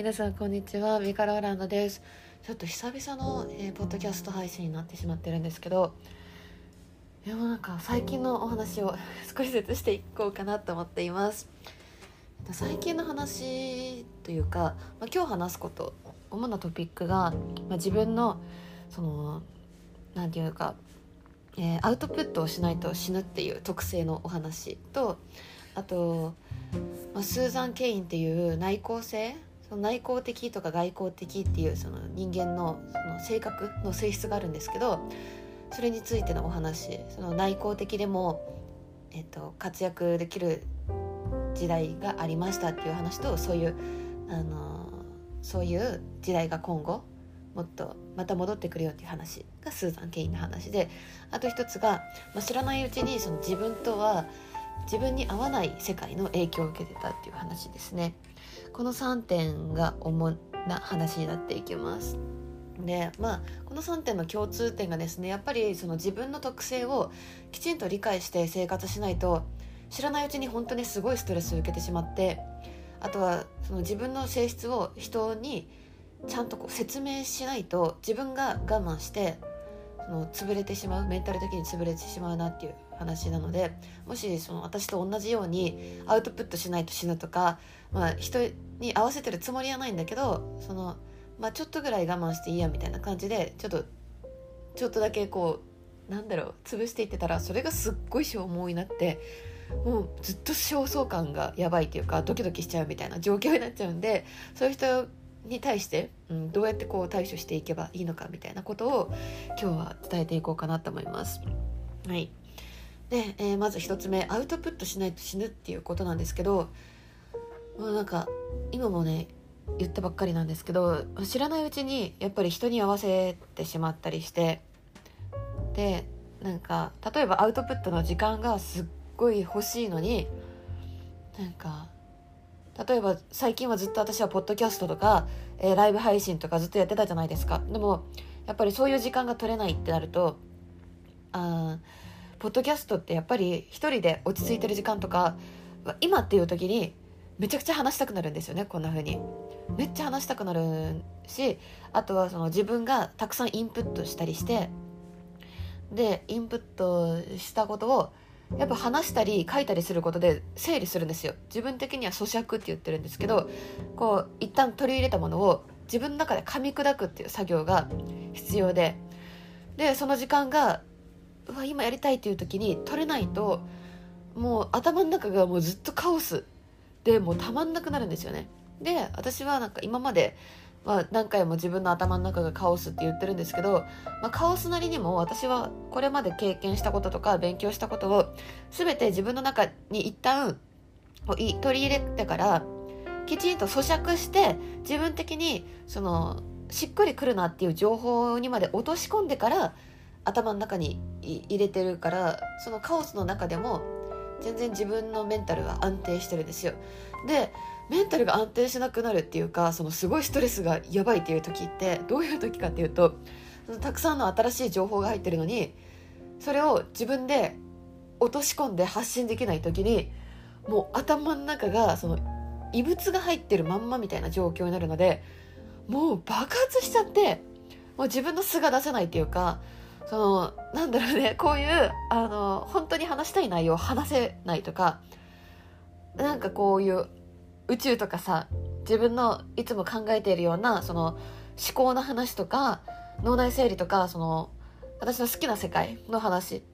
皆さんこんにちは。ミカローランドです。ちょっと久々の、えー、ポッドキャスト配信になってしまってるんですけどでもなんか最近のお話を 少しずつしていこうかなと思っています。最近の話というか、まあ、今日話すこと主なトピックが、まあ、自分のその何て言うか、えー、アウトプットをしないと死ぬっていう特性のお話とあと、まあ、スーザン・ケインっていう内向性その内向的とか外向的っていうその人間のその性格の性質があるんですけどそれについてのお話その内向的でも、えっと、活躍できる時代がありましたっていう話とそういうあのそういう時代が今後もっとまた戻ってくるよっていう話がスーザン・ケインの話であと一つが、まあ、知らないうちにその自分とは自分に合わない世界の影響を受けてたっていう話ですね。この3点が主な話になっていきます。でまあこの3点の共通点がですねやっぱりその自分の特性をきちんと理解して生活しないと知らないうちに本当にすごいストレスを受けてしまってあとはその自分の性質を人にちゃんとこう説明しないと自分が我慢してその潰れてしまうメンタル的に潰れてしまうなっていう話なのでもしその私と同じようにアウトプットしないと死ぬとか、まあ、人に合わせてるつもりはないんだけどその、まあ、ちょっとぐらい我慢していいやみたいな感じでちょっとちょっとだけこうなんだろう潰していってたらそれがすっごい消耗になってもうずっと焦燥感がやばいっていうかドキドキしちゃうみたいな状況になっちゃうんでそういう人に対して、うん、どうやってこう対処していけばいいのかみたいなことを今日は伝えていこうかなと思います。はいで、えー、まず1つ目アウトプットしないと死ぬっていうことなんですけどもうなんか今もね言ったばっかりなんですけど知らないうちにやっぱり人に合わせてしまったりしてでなんか例えばアウトプットの時間がすっごい欲しいのになんか例えば最近はずっと私はポッドキャストとか、えー、ライブ配信とかずっとやってたじゃないですか。でもやっぱりそういう時間が取れないってなるとあポッドキャストってやっぱり一人で落ち着いてる時間とか今っていう時にめちゃくちゃ話したくなるんですよねこんな風に。めっちゃ話したくなるしあとはその自分がたくさんインプットしたりしてでインプットしたことをやっぱ話したり書いたりすることで整理するんですよ。自分的には咀嚼って言ってるんですけどこう一旦取り入れたものを自分の中で噛み砕くっていう作業が必要ででその時間がうわ今やりたいっていう時に取れないともう頭の中がもうずっとカオス。でもうたまんなくなるんですよね。で私はなんか今までまあ、何回も自分の頭の中がカオスって言ってるんですけど、まあ、カオスなりにも私はこれまで経験したこととか勉強したことを全て自分の中に一旦取り入れてからきちんと咀嚼して自分的にそのしっくりくるなっていう情報にまで落とし込んでから頭の中に入れてるからそのカオスの中でも全然自分のメンタルは安定してるんですよ。でメンタルが安定しなくなるっていうかそのすごいストレスがやばいっていう時ってどういう時かっていうとそのたくさんの新しい情報が入ってるのにそれを自分で落とし込んで発信できない時にもう頭の中がその異物が入ってるまんまみたいな状況になるのでもう爆発しちゃってもう自分の素が出せないっていうかそのなんだろうね こういうあの本当に話したい内容を話せないとかなんかこういう宇宙とかさ自分のいつも考えているようなその思考の話とか脳内整理とかその私の好きな世界の話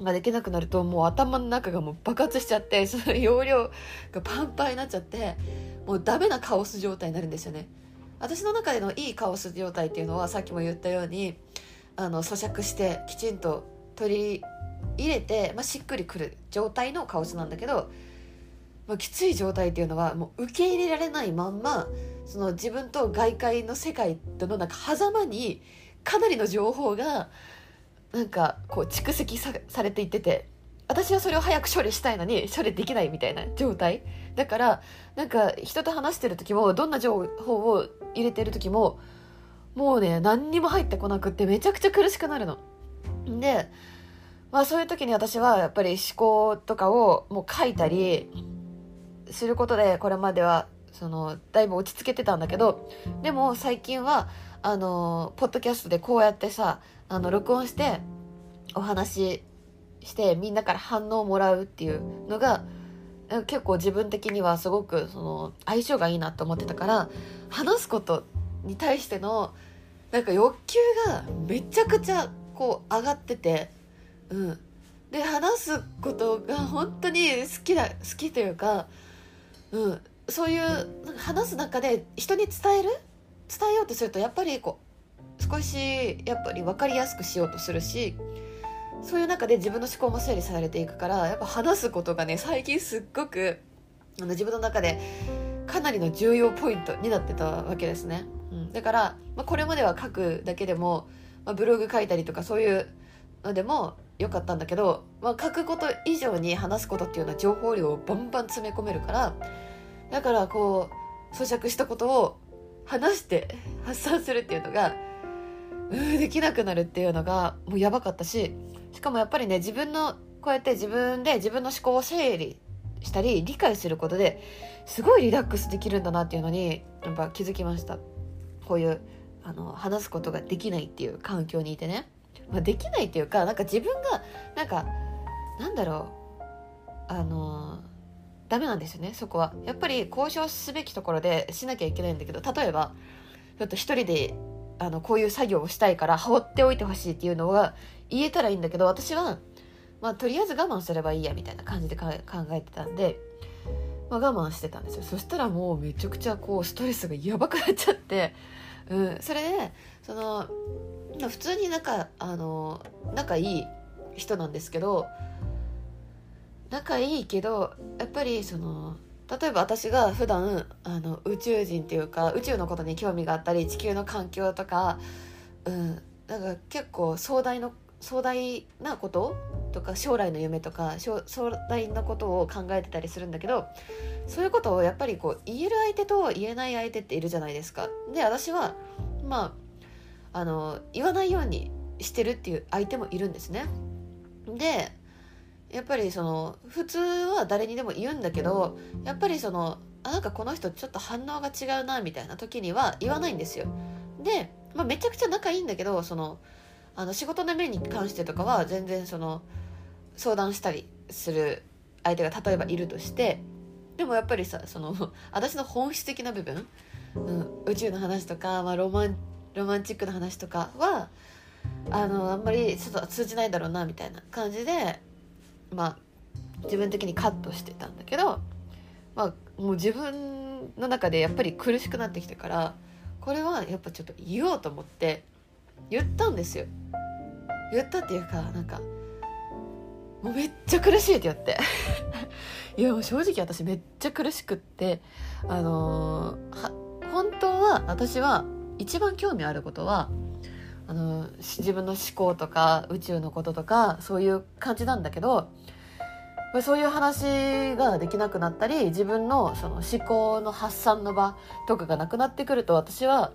ができなくなるともう頭の中がもう爆発しちゃってその容量がパンパンになっちゃってもうダメなカオス状態になるんですよね。私の中でのいいカオス状態っていうのはさっきも言ったようにあの咀嚼してきちんと取り入れて、まあ、しっくりくる状態のカオスなんだけど、まあ、きつい状態っていうのはもう受け入れられないまんまその自分と外界の世界とのなんか狭間にかなりの情報がなんかこう蓄積されていってて私はそれを早く処理したいのに処理できないみたいな状態。だからなんか人と話してる時もどんな情報を入れてる時ももうね何にも入ってこなくってめちゃくちゃ苦しくなるの。でまあそういう時に私はやっぱり思考とかをもう書いたりすることでこれまではそのだいぶ落ち着けてたんだけどでも最近はあのポッドキャストでこうやってさあの録音してお話ししてみんなから反応をもらうっていうのが結構自分的にはすごくその相性がいいなと思ってたから話すことに対してのなんか欲求がめちゃくちゃこう上がっててうん。で話すことが本当に好きだ好きというか、うん、そういう話す中で人に伝える？伝えようとするとやっぱりこう少しやっぱり分かりやすくしようとするしそういう中で自分の思考も整理されていくからやっぱ話すことがね最近すっごくあの自分の中でかなりの重要ポイントになってたわけですね。うん、だから、まあ、これまでは書くだけでも、まあ、ブログ書いたりとかそういうのでもよかったんだけど、まあ、書くこと以上に話すことっていうのは情報量をバンバン詰め込めるからだからこう咀嚼したことを話して発散するっていうのがうできなくなるっていうのがもうやばかったししかもやっぱりね自分のこうやって自分で自分の思考を整理したり理解することですごいリラックスできるんだなっていうのにやっぱ気づきました。こういうあの話すことができないっていう環境にいてね、まあ、できないっていうかなんか自分がなんかなんだろう。あのダメなんですよねそこは。やっぱり交渉すべきところでしなきゃいけないんだけど例えばちょっと一人であのこういう作業をしたいから放っておいてほしいっていうのが言えたらいいんだけど私は、まあ、とりあえず我慢すればいいやみたいな感じで考えてたんで、まあ、我慢してたんですよ。そしたらもうめちゃくちゃこうストレスがやばくなっちゃって、うん、それでその普通に仲あの仲いい人なんですけど仲いいけどやっぱりその例えば私が普段あの宇宙人っていうか宇宙のことに興味があったり地球の環境とか、うん、なんか結構壮大な壮大なこととか将来の夢とか壮大なことを考えてたりするんだけどそういうことをやっぱりこう言える相手と言えない相手っているじゃないですか。で私はまああの言わないようにしてるっていう相手もいるんですね。でやっぱりその普通は誰にでも言うんだけどやっぱりそのあなんかこの人ちょっと反応が違うなみたいな時には言わないんですよ。で、まあ、めちゃくちゃ仲いいんだけどそのあの仕事の面に関してとかは全然その相談したりする相手が例えばいるとしてでもやっぱりさその私の本質的な部分、うん、宇宙の話とか、まあ、ロマンロマンチックな話とかはあのあんまり通じないだろうなみたいな感じでまあ自分的にカットしてたんだけど、まあ、もう自分の中でやっぱり苦しくなってきてからこれはやっぱちょっと言おうと思って言ったんですよ。言ったっていうかなんかもうめっちゃ苦しいって言って。いやもう正直私めっちゃ苦しくってあのー、本当は私は一番興味あることはあの自分の思考とか宇宙のこととかそういう感じなんだけどそういう話ができなくなったり自分のその思考の発散の場とかがなくなってくると私は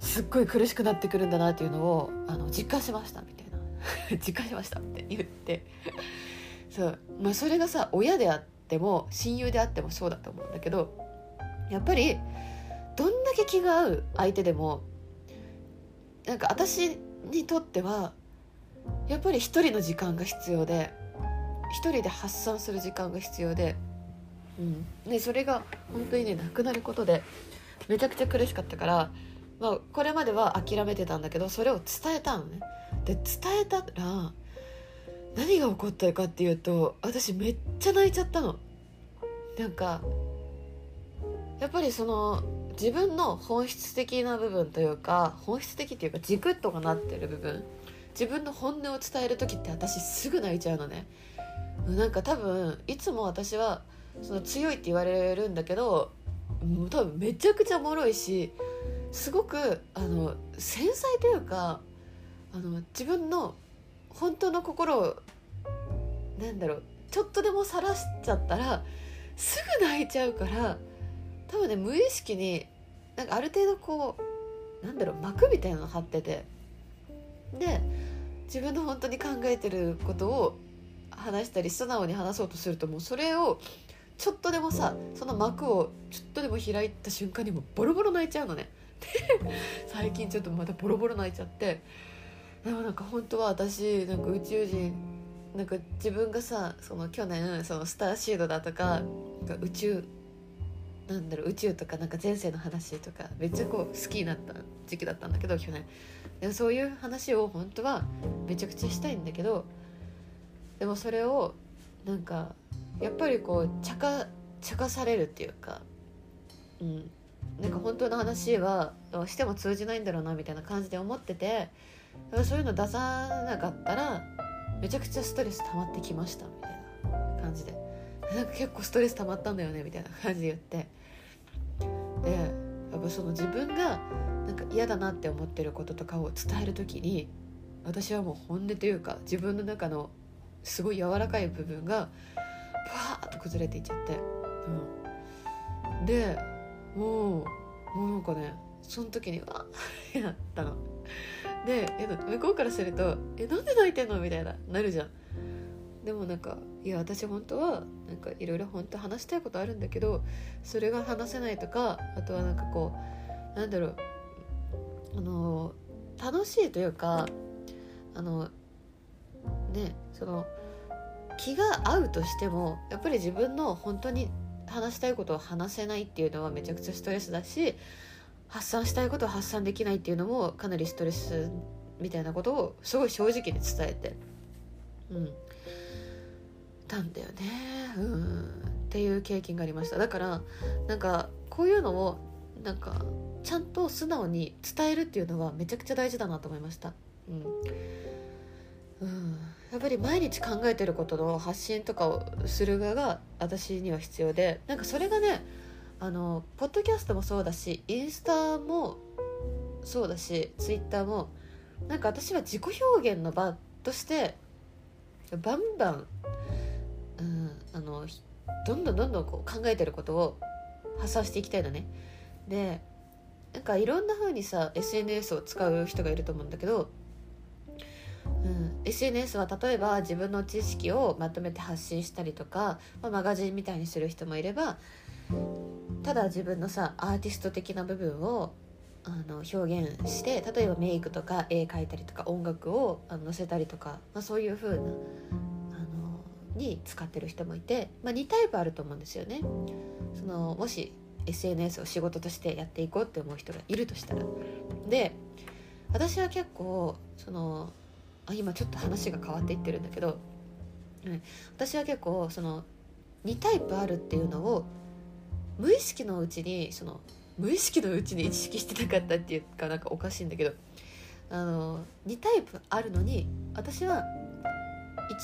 すっごい苦しくなってくるんだなっていうのをあの実感しましたみたいな。実感しましたって言って。そう、まあ、それがさ親であっても親友であってもそうだと思うんだけどやっぱりどんだけ気が合う相手でもなんか私にとってはやっぱり一人の時間が必要で一人で発散する時間が必要で、うん。ね、それが本当にねなくなることでめちゃくちゃ苦しかったから、まあ、これまでは諦めてたんだけどそれを伝えたのね。で伝えたら何が起こったかっていうと私めっちゃ泣いちゃったの。なんかやっぱりその自分の本質的な部分というか本質的っていうか軸とかなってる部分自分の本音を伝える時って私すぐ泣いちゃうのねなんか多分いつも私はその強いって言われるんだけど多分めちゃくちゃもろいしすごくあの繊細というかあの自分の本当の心をなんだろうちょっとでも晒しちゃったらすぐ泣いちゃうから多分ね無意識になんかある程度こうなんだろう膜みたいなの張っててで自分の本当に考えてることを話したり素直に話そうとするともうそれをちょっとでもさその幕をちょっとでも開いた瞬間にもボロボロ泣いちゃうのね。最近ちょっとまたボロボロ泣いちゃってでもなんか本当は私なんか宇宙人なんか自分がさその去年そのスターシードだとか宇宙なんだろう宇宙とかなんか前世の話とかめっちゃこう好きになった時期だったんだけど去年。でもそういう話を本当はめちゃくちゃしたいんだけどでもそれをなんかやっぱりこう茶化茶化されるっていうかうん。なんか本当の話はしても通じないんだろうなみたいな感じで思っててそういうの出さなかったらめちゃくちゃストレス溜まってきましたみたいな感じで。なんか結構ストレス溜まったんだよねみたいな感じで言って。でやっぱその自分がなんか嫌だなって思ってることとかを伝える時に私はもう本音というか自分の中のすごい柔らかい部分がブワーッと崩れていっちゃって、うん、でもうもうなんかねその時にわっ やったの。で向こうからすると「えなんで泣いてんの?」みたいななるじゃん。でもなんかいや私本当はなんかいろいろ本当話したいことあるんだけどそれが話せないとかあとはなんかこうなんだろうあの楽しいというかあのねその気が合うとしてもやっぱり自分の本当に話したいことを話せないっていうのはめちゃくちゃストレスだし発散したいことを発散できないっていうのもかなりストレスみたいなことをすごい正直に伝えてうん。たんだよね。うん。っていう経験がありました。だからなんかこういうのをなんかちゃんと素直に伝えるっていうのはめちゃくちゃ大事だなと思いました。うん、うん、やっぱり毎日考えてることの発信とかをする側が私には必要でなんかそれがねあのポッドキャストもそうだしインスタもそうだしツイッターもなんか私は自己表現の場としてバンバンうん、あのどんどんどんどんこう考えてることを発散していきたいのね。でなんかいろんな風にさ SNS を使う人がいると思うんだけど、うん、SNS は例えば自分の知識をまとめて発信したりとか、まあ、マガジンみたいにする人もいればただ自分のさアーティスト的な部分をあの表現して例えばメイクとか絵描いたりとか音楽をあの載せたりとか、まあ、そういう風なあのに使ってる人もいて、まあ、2タイプあると思うんですよね。そのもし SNS を仕事としてやっていこうって思う人がいるとしたら。で私は結構そのあ今ちょっと話が変わっていってるんだけど、うん、私は結構その2タイプあるっていうのを無意識のうちにその無意識のうちに意識してなかったっていうかなんかおかしいんだけどあの2タイプあるのに私は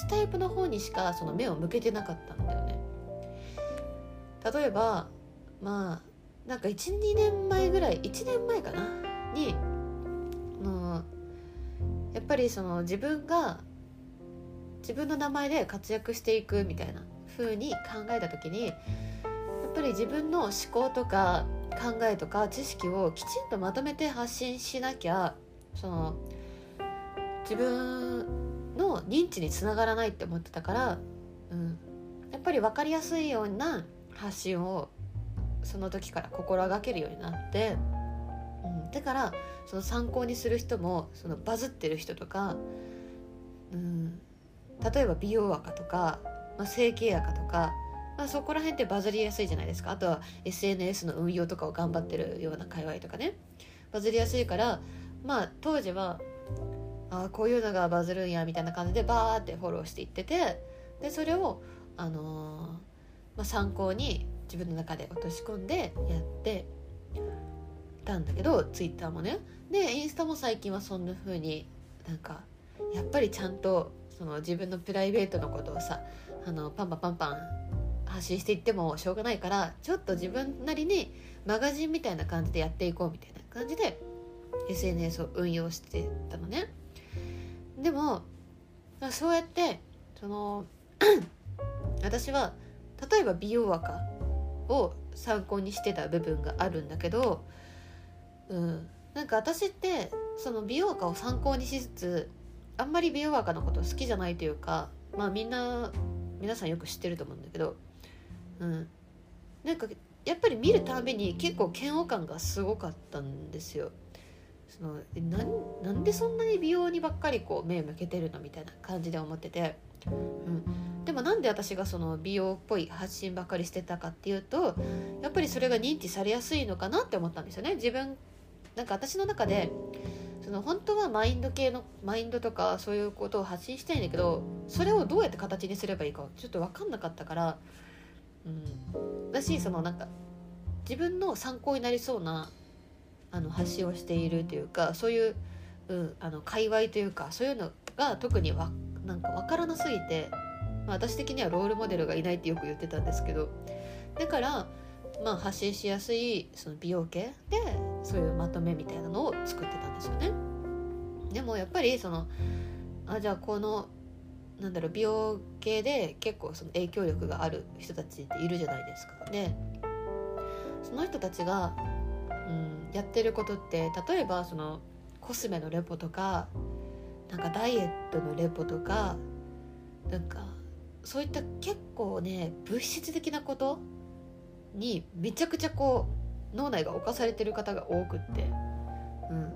1タイプの方にしかその目を向けてなかったんだよね。例えばまあなんか12年前ぐらい1年前かな？にやっぱりその自分が自分の名前で活躍していくみたいな風に考えた時にやっぱり自分の思考とか考えとか知識をきちんとまとめて発信しなきゃその自分の認知につながらないって思ってたから、うん、やっぱり分かりやすいような発信をその時から心がけるようになって、だからその参考にする人もそのバズってる人とか、うん、例えば美容赤とか、まあ、整形赤とか、まあ、そこら辺ってバズりやすいじゃないですか。あとは SNS の運用とかを頑張ってるような界隈とかね。バズりやすいからまあ当時はあこういうのがバズるんやみたいな感じでバーってフォローしていっててでそれを、あのー、まあ、参考に自分の中で落とし込んでやってたんだけどツイッターもねでインスタも最近はそんな風になんかやっぱりちゃんとその自分のプライベートのことをさあのパンパンパンパン発信していってもしょうがないからちょっと自分なりにマガジンみたいな感じでやっていこうみたいな感じで SNS を運用してたのね。でもそうやってその 私は例えば美容赤を参考にしてた部分があるんだけど、うん、なんか私ってその美容赤を参考にしつつあんまり美容赤のこと好きじゃないというかまあみんな皆さんよく知ってると思うんだけどうん。なんかやっぱり見るたびに結構嫌悪感がすごかったんですよ。そのななんでそんなに美容にばっかりこう目向けてるのみたいな感じで思ってて、うん、でもなんで私がその美容っぽい発信ばっかりしてたかっていうとやっぱりそれが認知されやすいのかなって思ったんですよね。自分なんか私の中でその本当はマインド系のマインドとかそういうことを発信したいんだけどそれをどうやって形にすればいいかちょっと分かんなかったから、うん、だしそのなんか自分の参考になりそうなあの発信をしているというかそういう、うん、あの界隈というかそういうのが特にわなんか分からなすぎて、まあ、私的にはロールモデルがいないってよく言ってたんですけどだからまあ、発信しやすいその美容系でそういうまとめみたいなのを作ってたんですよね。でもやっぱりそのあじゃあこのなんだろう美容系で結構その影響力がある人たちっているじゃないですか。でその人たちが、うん、やってることって例えばそのコスメのレポとかなんかダイエットのレポとかなんかそういった結構ね物質的なことにめちゃくちゃこう脳内が侵されてる方が多くって、うん、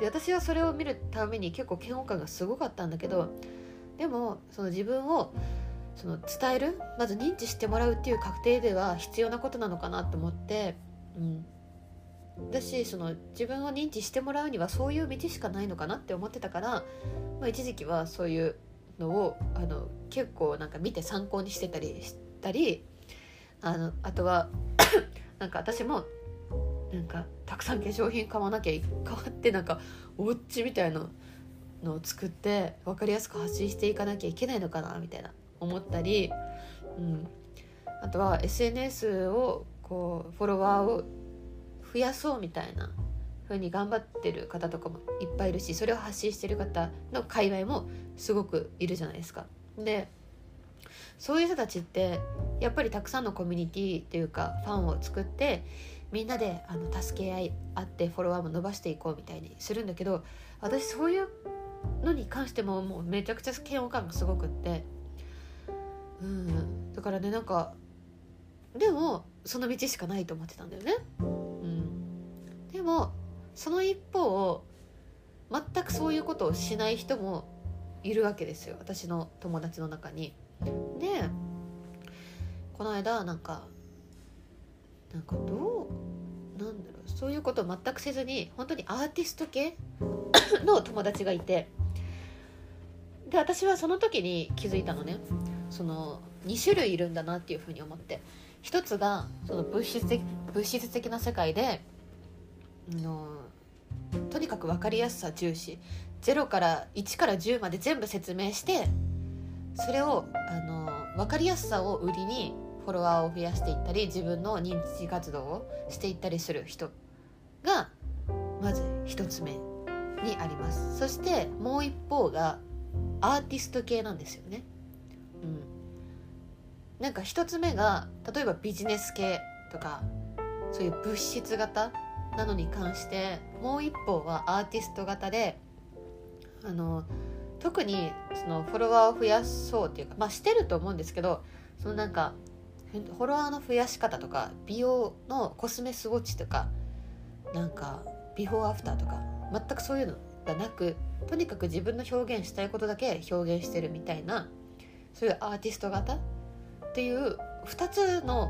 で私はそれを見るために結構嫌悪感がすごかったんだけどでもその自分をその伝えるまず認知してもらうっていう確定では必要なことなのかなと思って、うん、だしその自分を認知してもらうにはそういう道しかないのかなって思ってたから、まあ、一時期はそういうのをあの結構なんか見て参考にしてたりしたりあのあとは なんか私もなんかたくさん化粧品買わなきゃ買わってなんかおうちみたいなのを作って分かりやすく発信していかなきゃいけないのかなみたいな思ったり、うん、あとは SNS をこうフォロワーを増やそうみたいな風に頑張ってる方とかもいっぱいいるしそれを発信してる方の界隈もすごくいるじゃないですか。でそういう人たちってやっぱりたくさんのコミュニティというかファンを作ってみんなであの助け合いあってフォロワーも伸ばしていこうみたいにするんだけど私そういうのに関してももうめちゃくちゃ嫌悪感がすごくってうんだからねなんかでもその道しかないと思ってたんだよね。うん、でもその一方全くそういうことをしない人もいるわけですよ私の友達の中に。でこの間なんかなんかどうなんだろうそういうことを全くせずに本当にアーティスト系 の友達がいてで私はその時に気づいたのね。その2種類いるんだなっていうふうに思って。一つがその物質的物質的な世界でのとにかく分かりやすさ重視。0から1から10まで全部説明してそれをあの分かりやすさを売りにフォロワーを増やしていったり自分の認知活動をしていったりする人がまず1つ目にありますそしてもう一方がアーティスト系なんですよね。うん、なんか1つ目が例えばビジネス系とかそういう物質型なのに関してもう一方はアーティスト型であの特にそのフォロワーを増やそうっていうかまあしてると思うんですけどそのなんかフォロワーの増やし方とか美容のコスメスウォッチとかなんかビフォーアフターとか全くそういうのがなくとにかく自分の表現したいことだけ表現してるみたいなそういうアーティスト型っていう2つの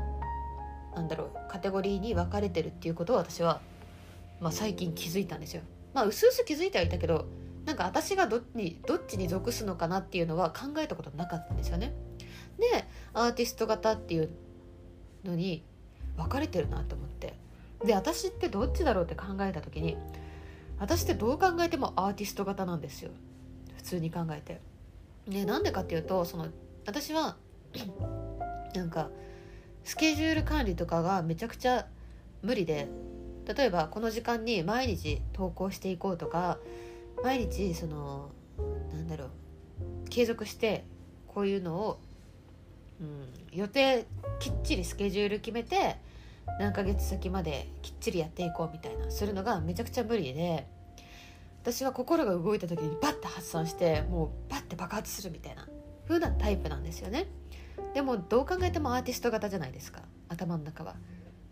なんだろうカテゴリーに分かれてるっていうことを私は、まあ、最近気づいたんですよ。まあ、うすうす気づいてはいたけどなんか私がどっちどっちに属すのかなっていうのは考えたことなかったんですよね。でアーティスト型っていうのに分かれてるなと思ってで私ってどっちだろうって考えた時に私ってどう考えてもアーティスト型なんですよ普通に考えて。でなんでかっていうとその私は なんかスケジュール管理とかがめちゃくちゃ無理で例えばこの時間に毎日投稿していこうとか毎日そのなんだろう継続してこういうのを、うん、予定きっちりスケジュール決めて何ヶ月先まできっちりやっていこうみたいなするのがめちゃくちゃ無理で私は心が動いた時にバッて発散してもうバッて爆発するみたいな風なタイプなんですよね。でもどう考えてもアーティスト型じゃないですか頭の中は。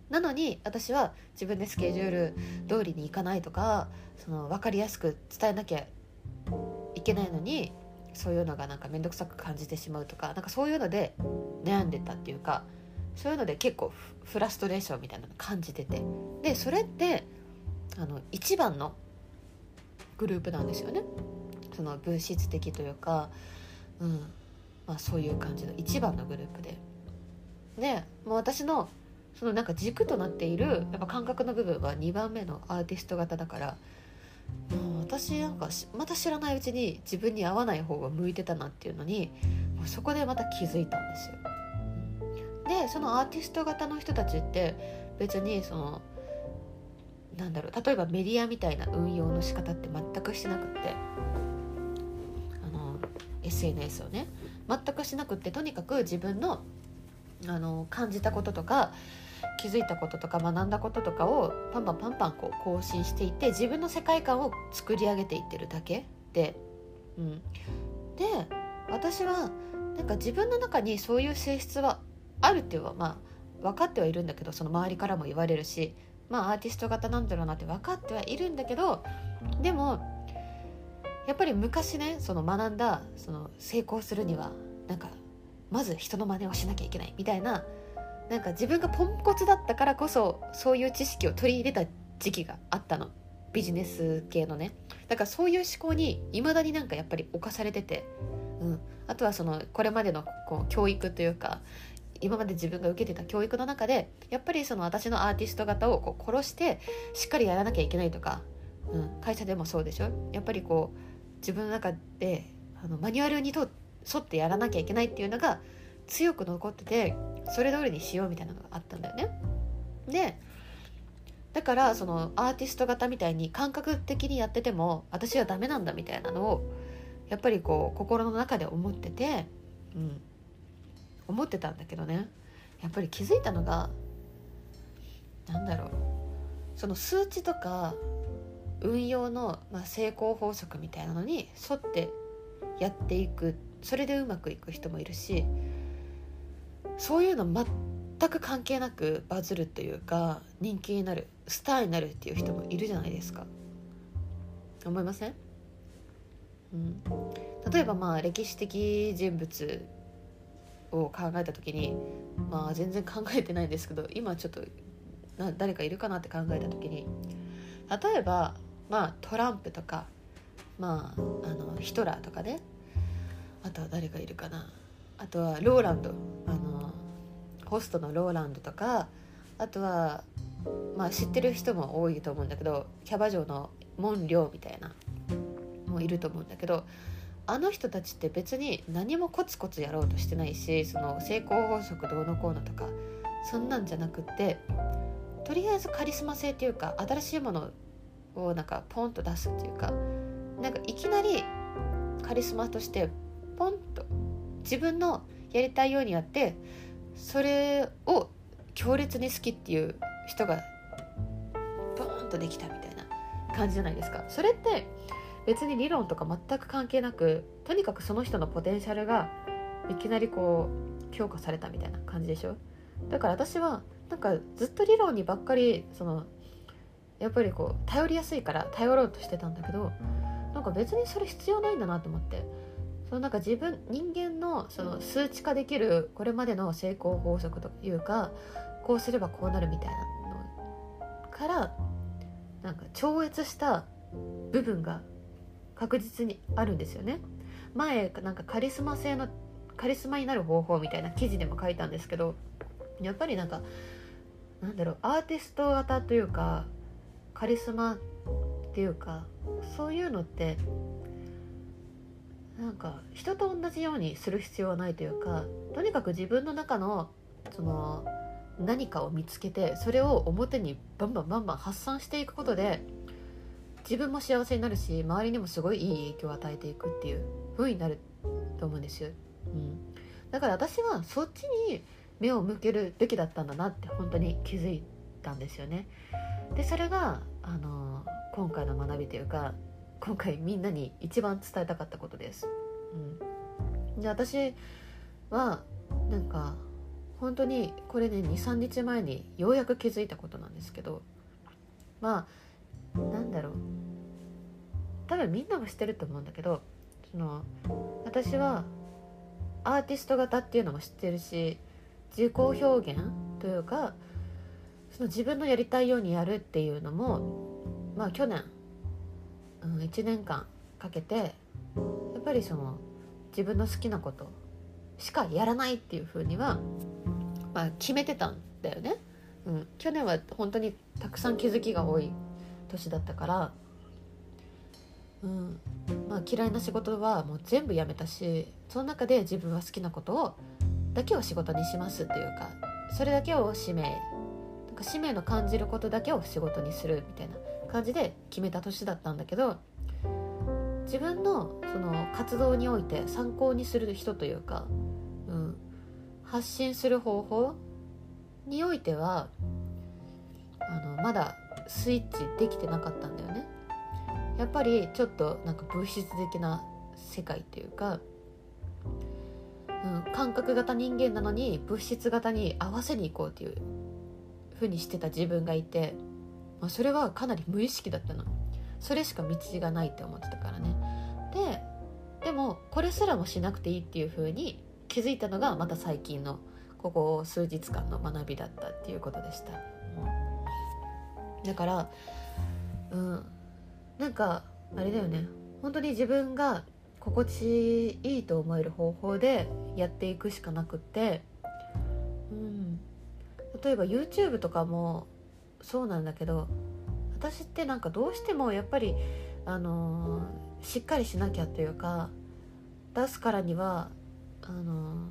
なのに私は自分でスケジュール通りに行かないとかその分かりやすく伝えなきゃいけないのにそういうのがなんか面倒くさく感じてしまうとかなんかそういうので悩んでたっていうかそういうので結構フラストレーションみたいなの感じててでそれってあの一番のグループなんですよねその物質的というか、うんまあ、そういう感じの一番のグループで。でもう私のそのなんか軸となっているやっぱ感覚の部分は2番目のアーティスト型だからもう私なんかまた知らないうちに自分に合わない方が向いてたなっていうのにもうそこでまた気づいたんですよ。でそのアーティスト型の人たちって別にそのなんだろう例えばメディアみたいな運用の仕方って全くしてなくってあの SNS をね全くしなくってとにかく自分のあの感じたこととか気づいたこととか学んだこととかをパンパンパンパンこう更新していって自分の世界観を作り上げていってるだけで、うん、で私はなんか自分の中にそういう性質はあるっていうのはまあ分かってはいるんだけどその周りからも言われるしまあアーティスト型なんだろうなって分かってはいるんだけどでもやっぱり昔ねその学んだその成功するにはなんかまず人の真似をしなきゃいけないみたいななんか自分がポンコツだったからこそそういう知識を取り入れた時期があったの。ビジネス系のね。だからそういう思考にいまだになんかやっぱり侵されてて、うん、あとはそのこれまでのこう教育というか今まで自分が受けてた教育の中でやっぱりその私のアーティスト型をこう殺してしっかりやらなきゃいけないとか、うん、会社でもそうでしょ。やっぱりこう自分の中であのマニュアルに沿ってやらなきゃいけないっていうのが強く残っててそれ通りにしようみたいなのがあったんだよね。でだからそのアーティスト型みたいに感覚的にやってても私はダメなんだみたいなのをやっぱりこう心の中で思ってて、うん、思ってたんだけどね。やっぱり気づいたのが何だろう。その数値とか運用の、まあ、成功法則みたいなのに沿ってやっていく。それでうまくいく人もいるしそういうの全く関係なくバズるというか人気になるスターになるっていう人もいるじゃないですか。思いません、うん、例えばまあ歴史的人物を考えた時にまあ全然考えてないんですけど今ちょっとな誰かいるかなって考えた時に例えばまあトランプとかまああのヒトラーとかね。あとは誰かいるかな。あとはローランドあのホストのローランドとかあとは、まあ、知ってる人も多いと思うんだけどキャバ嬢のモン・リョウみたいなもいると思うんだけどあの人たちって別に何もコツコツやろうとしてないしその成功法則どうのこうのとかそんなんじゃなくってとりあえずカリスマ性っていうか新しいものをなんかポンと出すっていうかなんかいきなりカリスマとしてポンと自分のやりたいようにやってそれを強烈に好きっていう人がボーンとできたみたいな感じじゃないですか。それって別に理論とか全く関係なくとにかくその人のポテンシャルがいきなりこう強化されたみたいな感じでしょ。だから私はなんかずっと理論にばっかりそのやっぱりこう頼りやすいから頼ろうとしてたんだけどなんか別にそれ必要ないんだなと思って。そのなんか自分人間のその数値化できるこれまでの成功法則というかこうすればこうなるみたいなのからなんか超越した部分が確実にあるんですよね。前なんかカリスマ性のカリスマになる方法みたいな記事でも書いたんですけどやっぱりなんかなんだろうアーティスト型というかカリスマっていうかそういうのってなんか人と同じようにする必要はないというかとにかく自分の中のその何かを見つけてそれを表にバンバンバンバン発散していくことで自分も幸せになるし周りにもすごいいい影響を与えていくっていう風になると思うんですよ、うん、だから私はそっちに目を向けるべきだったんだなって本当に気づいたんですよね。でそれがあの今回の学びというか今回みんなに一番伝えたかったことです。うん、で私はなんか本当にこれね23日前にようやく気づいたことなんですけどまあなんだろう多分みんなも知ってると思うんだけどその私はアーティスト型っていうのも知ってるし自己表現というかその自分のやりたいようにやるっていうのもまあ去年、1年間かけてやっぱりその自分の好きなことしかやらないっていうふうには、まあ、決めてたんだよね。うん、去年は本当にたくさん気づきが多い年だったから、うんまあ、嫌いな仕事はもう全部やめたしその中で自分は好きなことをだけを仕事にしますっていうかそれだけを使命なんか使命の感じることだけを仕事にするみたいな感じで決めた年だったんだけど自分のその活動において参考にする人というか、うん、発信する方法においてはあのまだスイッチできてなかったんだよね。やっぱりちょっとなんか物質的な世界っていうか、うん、感覚型人間なのに物質型に合わせに行こうっていうふうにしてた自分がいて、まあ、それはかなり無意識だったの。それしか道がないって思ってたからね。ででもこれすらもしなくていいっていう風に気づいたのがまた最近のここ数日間の学びだったっていうことでした、だからうん。なんかあれだよね。本当に自分が心地いいと思える方法でやっていくしかなくって。うん。例えば YouTube とかもそうなんだけど私ってなんかどうしてもやっぱりあのー、しっかりしなきゃというか出すからにはあの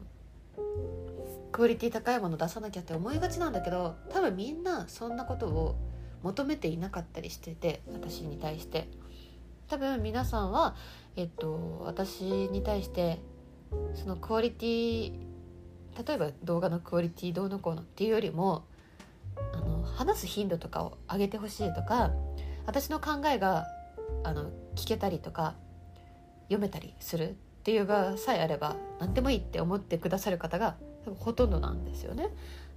ー、クオリティ高いもの出さなきゃって思いがちなんだけど多分みんなそんなことを求めていなかったりしてて私に対して。多分皆さんは、えっと、私に対してそのクオリティ例えば動画のクオリティどうのこうのっていうよりもあの話す頻度とかを上げてほしいとか私の考えがあの聞けたりとか読めたりするっていう場さえあれば何でもいいって思ってくださる方が多分ほとんどなんですよね。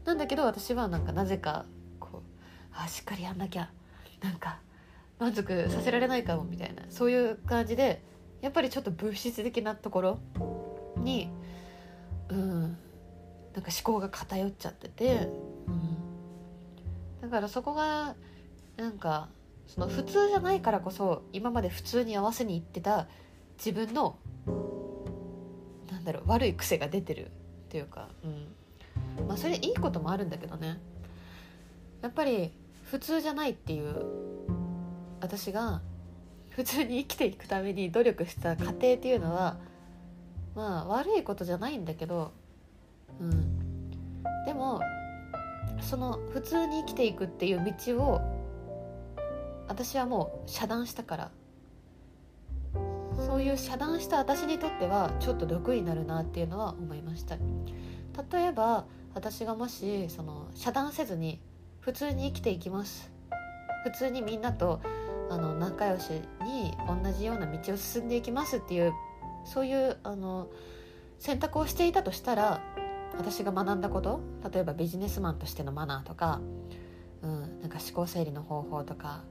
なんだけど私はなんかなぜかこうあしっかりやんなきゃなんか満足させられないかもみたいなそういう感じでやっぱりちょっと物質的なところにうんなんか思考が偏っちゃってて、うん、だからそこがなんかその普通じゃないからこそ今まで普通に合わせにいってた自分のなんだろう悪い癖が出てるっていうか、うん、まあそれいいこともあるんだけどね。やっぱり普通じゃないっていう私が普通に生きていくために努力した過程っていうのはまあ悪いことじゃないんだけど、うん、でもその普通に生きていくっていう道を私はもう遮断したから。そういう遮断した私にとってはちょっと毒になるなっていうのは思いました。例えば私がもしその遮断せずに普通に生きていきます。普通にみんなとあの仲良しに同じような道を進んでいきますっていうそういうあの選択をしていたとしたら私が学んだこと例えばビジネスマンとしてのマナーとか,、うん、なんか思考整理の方法とか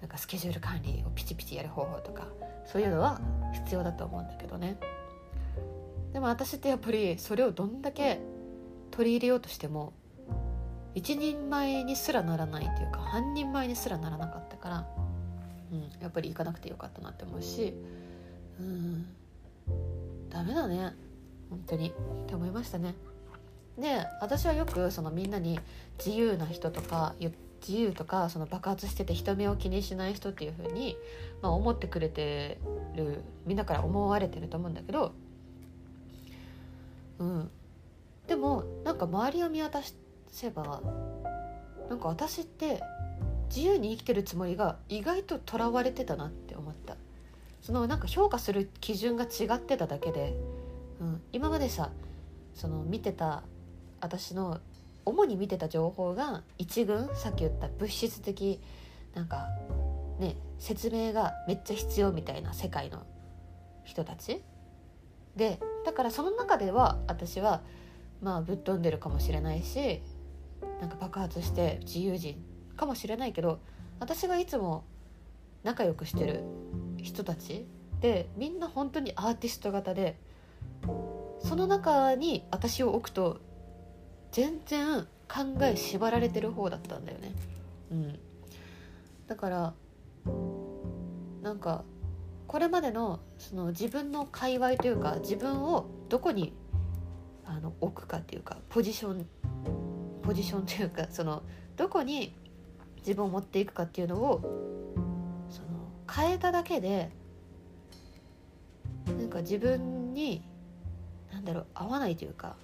なんかスケジュール管理をピチピチやる方法とかそういうのは必要だと思うんだけどね。でも私ってやっぱりそれをどんだけ取り入れようとしても一人前にすらならないというか半人前にすらならなかったから、うん、やっぱり行かなくてよかったなって思うしうんダメだね。本当にって思いましたね。で私はよくそのみんなに自由な人とか自由とかその爆発してて人目を気にしない人っていう風にまあ、思ってくれてるみんなから思われてると思うんだけどうん。でもなんか周りを見渡せばなんか私って自由に生きてるつもりが意外ととらわれてたなって思った。そのなんか評価する基準が違ってただけで、今までさその見てた私の主に見てた情報が一軍さっき言った物質的なんかね説明がめっちゃ必要みたいな世界の人たち。でだからその中では私はまあぶっ飛んでるかもしれないしなんか爆発して自由人かもしれないけど私がいつも仲良くしてる人たちでみんな本当にアーティスト型でその中に私を置くと全然考え縛られてる方だったんだよね。うん、だからなんかこれまでのその自分の界隈というか自分をどこにあの置くかっていうかポジションポジションというかそのどこに自分を持っていくかっていうのをその変えただけでなんか自分に何だろう合わないというか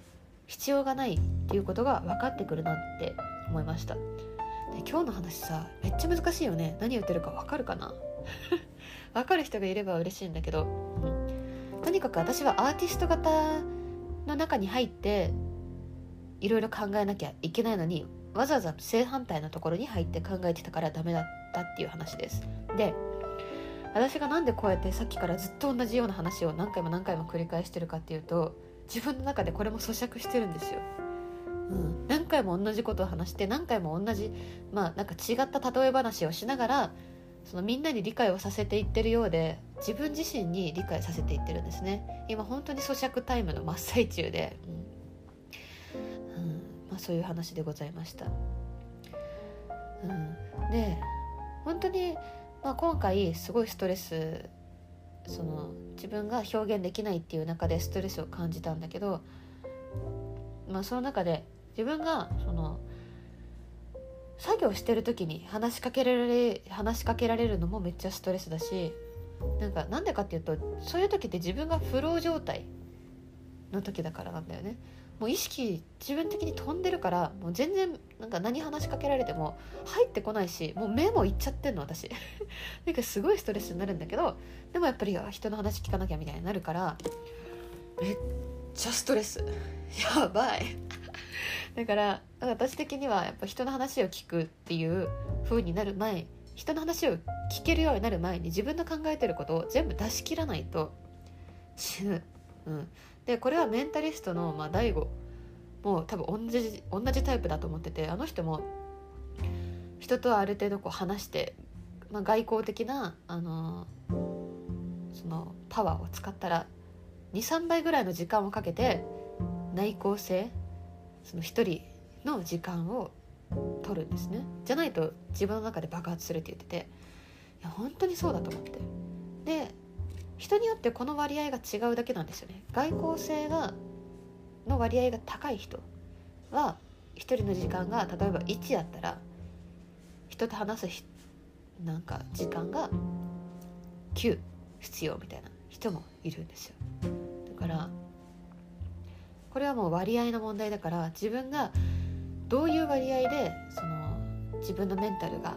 必要がないっていうことが分かってくるなって思いました。で今日の話さめっちゃ難しいよね。何言ってるか分かるかな？分かる人がいれば嬉しいんだけど、うん、とにかく私はアーティスト型の中に入っていろいろ考えなきゃいけないのにわざわざ正反対のところに入って考えてたからダメだったっていう話です。で私がなんでこうやってさっきからずっと同じような話を何回も何回も繰り返してるかっていうと自分の中でこれも咀嚼してるんですよ。うん、何回も同じことを話して何回も同じまあなんか違った例え話をしながらそのみんなに理解をさせていってるようで自分自身に理解させていってるんですね。今本当に咀嚼タイムの真っ最中で、うん。うん。まあ、そういう話でございました、うん、で本当にまあ、今回すごいストレスその自分が表現できないっていう中でストレスを感じたんだけど、まあ、その中で自分がその作業してる時に話しかけられ話しかけられるのもめっちゃストレスだしなんかなんでかっていうとそういう時って自分がフロー状態の時だからなんだよね。もう意識自分的に飛んでるからもう全然なんか何話しかけられても入ってこないしもう目もいっちゃってんの私。なんかすごいストレスになるんだけどでもやっぱり人の話聞かなきゃみたいになるからめっちゃストレス。やばい。だから私的にはやっぱ人の話を聞くっていう風になる前人の話を聞けるようになる前に自分の考えてることを全部出し切らないと死ぬ、うん、でこれはメンタリストの、まあ、大悟。も多分同じ同じタイプだと思っててあの人も人とはある程度こう話して、まあ、外交的な、あのそのパワーを使ったら23倍ぐらいの時間をかけて内向性その一人の時間を取るんですね。じゃないと自分の中で爆発するって言ってていや本当にそうだと思って。で人によってこの割合が違うだけなんですよね。外交性がの割合が高い人は1人の時間が例えば1やったら人と話すひなんか時間が9必要みたいな人もいるんですよ。だからこれはもう割合の問題だから自分がどういう割合でその自分のメンタルが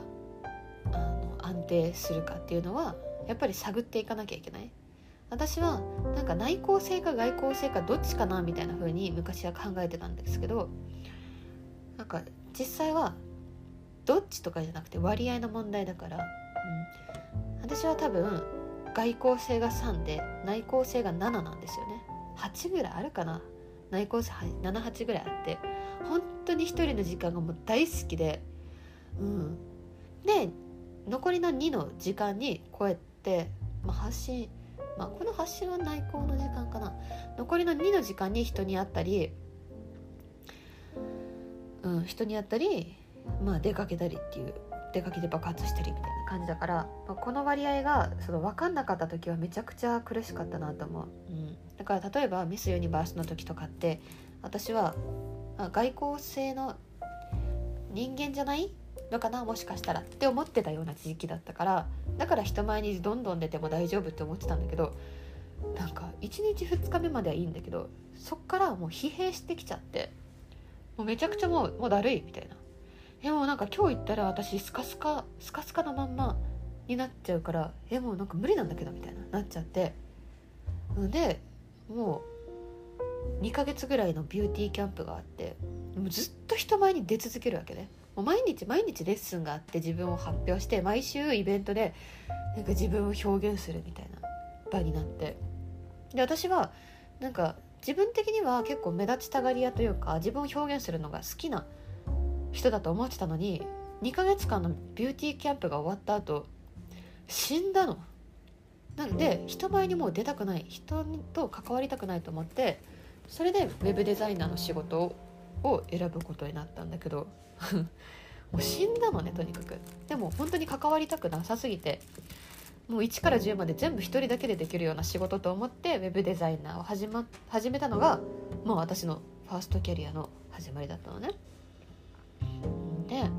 あの安定するかっていうのはやっぱり探っていかなきゃいけない？私はなんか内向性か外向性かどっちかなみたいな風に昔は考えてたんですけどなんか実際はどっちとかじゃなくて割合の問題だから、うん、私は多分外向性が3で内向性が7なんですよね。8ぐらいあるかな。内向性78ぐらいあって本当に一人の時間がもう大好きでうん。で残りの2の時間にこうやって、まあ、発信まあこの発信は内向の時間かな。残りの2の時間に人に会ったりうん人に会ったりまあ出かけたりっていう出かけて爆発したりみたいな感じだから、まあ、この割合がその分かんなかった時はめちゃくちゃ苦しかったなと思う、うん、だから例えばミス・ユニバースの時とかって私は外交性の人間じゃないのかなもしかしたらって思ってたような時期だったからだから人前にどんどん出ても大丈夫って思ってたんだけどなんか1日2日目まではいいんだけどそっからもう疲弊してきちゃってもうめちゃくちゃもうもうだるいみたいな。でもなんか今日行ったら私スカスカスカスカのまんまになっちゃうからえもうなんか無理なんだけどみたいななっちゃって。でもう2ヶ月ぐらいのビューティーキャンプがあってもうずっと人前に出続けるわけね。もう毎日毎日レッスンがあって自分を発表して毎週イベントでなんか自分を表現するみたいな場になってで私はなんか自分的には結構目立ちたがり屋というか自分を表現するのが好きな人だと思ってたのに2ヶ月間のビューティーキャンプが終わった後死んだの。なんで人前にもう出たくない人と関わりたくないと思ってそれでウェブデザイナーの仕事をを選ぶことになったんだけど もう死んだのねとにかくでも本当に関わりたくなさすぎてもう1から10まで全部1人だけでできるような仕事と思ってウェブデザイナーを始,、ま、始めたのが、まあ、私のファーストキャリアの始まりだったのね。で、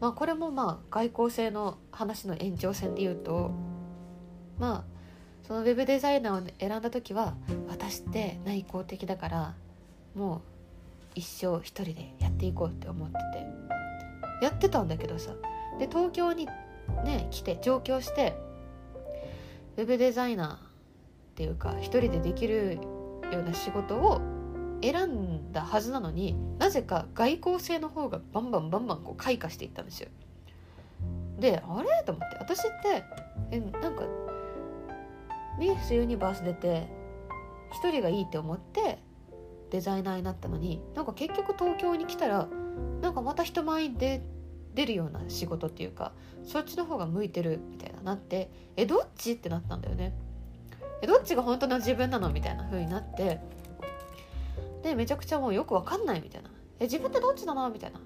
まあ、これもまあ外交性の話の延長線で言うとまあそのウェブデザイナーを選んだ時は私って内向的だからもう一生一人でやっていこうって思ってて。やってたんだけどさ。で東京にね来て上京してウェブデザイナーっていうか一人でできるような仕事を選んだはずなのになぜか外交性の方がバンバンバンバンこう開花していったんですよ。であれ？と思って。私ってえなんかミーフスユニバース出て一人がいいって思ってデザイナーになったのになんか結局東京に来たらなんかまた人前に出出るような仕事っていうかそっちの方が向いてるみたいななってえどっち？ってなったんだよね。えどっちが本当の自分なの？みたいな風になってでめちゃくちゃもうよくわかんないみたいな。え自分ってどっちだなみたいな